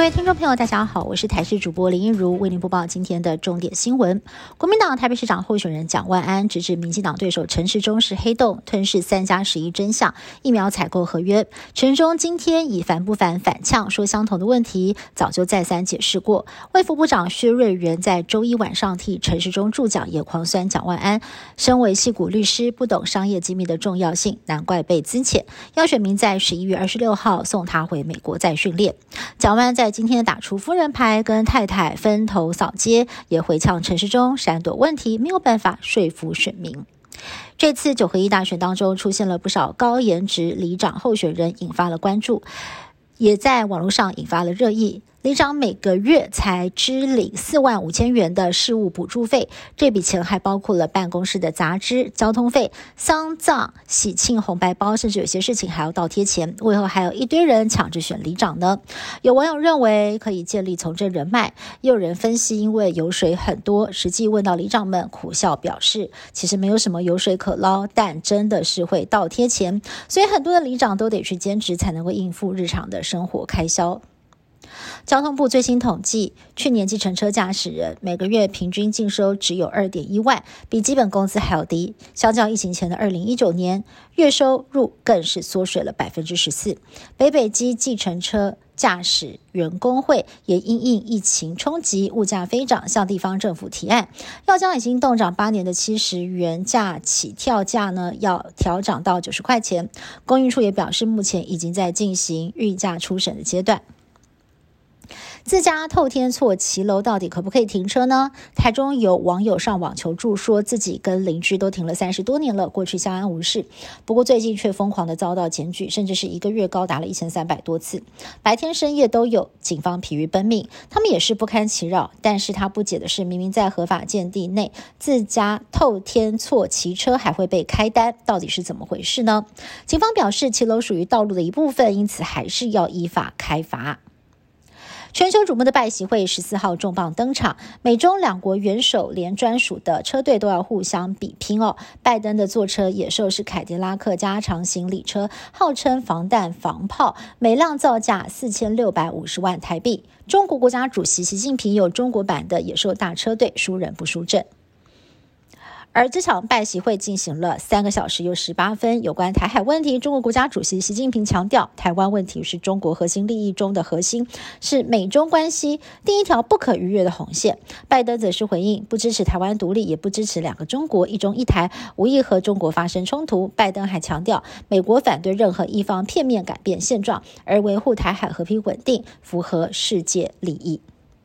各位听众朋友，大家好，我是台视主播林英如，为您播报今天的重点新闻。国民党台北市长候选人蒋万安直指民进党对手陈时中是黑洞，吞噬三加十一真相，疫苗采购合约。陈时中今天以烦不烦反呛，说相同的问题早就再三解释过。卫副部长薛瑞元在周一晚上替陈时中助讲，也狂酸蒋万安，身为戏骨律师，不懂商业机密的重要性，难怪被资遣，要选民在十一月二十六号送他回美国再训练。蒋万安在今天打出夫人牌，跟太太分头扫街，也回呛陈时中闪躲问题，没有办法说服选民。这次九合一大选当中，出现了不少高颜值里长候选人，引发了关注，也在网络上引发了热议。里长每个月才支领四万五千元的事务补助费，这笔钱还包括了办公室的杂支、交通费、丧葬、喜庆红白包，甚至有些事情还要倒贴钱。为何还有一堆人抢着选里长呢？有网友认为可以建立从政人脉，也有人分析因为油水很多。实际问到里长们，苦笑表示，其实没有什么油水可捞，但真的是会倒贴钱，所以很多的里长都得去兼职，才能够应付日常的生活开销。交通部最新统计，去年计程车驾驶人每个月平均净收只有二点一万，比基本工资还要低。相较疫情前的二零一九年，月收入更是缩水了百分之十四。北北基计程车驾驶员工会也因应疫情冲击，物价飞涨，向地方政府提案，要将已经冻涨八年的七十元价起跳价呢，要调涨到九十块钱。公运处也表示，目前已经在进行预价初审的阶段。自家透天厝骑楼到底可不可以停车呢？台中有网友上网求助，说自己跟邻居都停了三十多年了，过去相安无事。不过最近却疯狂的遭到检举，甚至是一个月高达了一千三百多次，白天深夜都有，警方疲于奔命，他们也是不堪其扰。但是他不解的是，明明在合法建地内，自家透天厝骑车还会被开单，到底是怎么回事呢？警方表示，骑楼属于道路的一部分，因此还是要依法开罚。全球瞩目的拜习会十四号重磅登场，美中两国元首连专属的车队都要互相比拼哦。拜登的坐车野兽是凯迪拉克加长行李车，号称防弹防炮，每辆造价四千六百五十万台币。中国国家主席习近平有中国版的野兽大车队，输人不输阵。而这场拜习会进行了三个小时又十八分。有关台海问题，中国国家主席习近平强调，台湾问题是中国核心利益中的核心，是美中关系第一条不可逾越的红线。拜登则是回应，不支持台湾独立，也不支持两个中国、一中一台，无意和中国发生冲突。拜登还强调，美国反对任何一方片面改变现状，而维护台海和平稳定符合世界利益。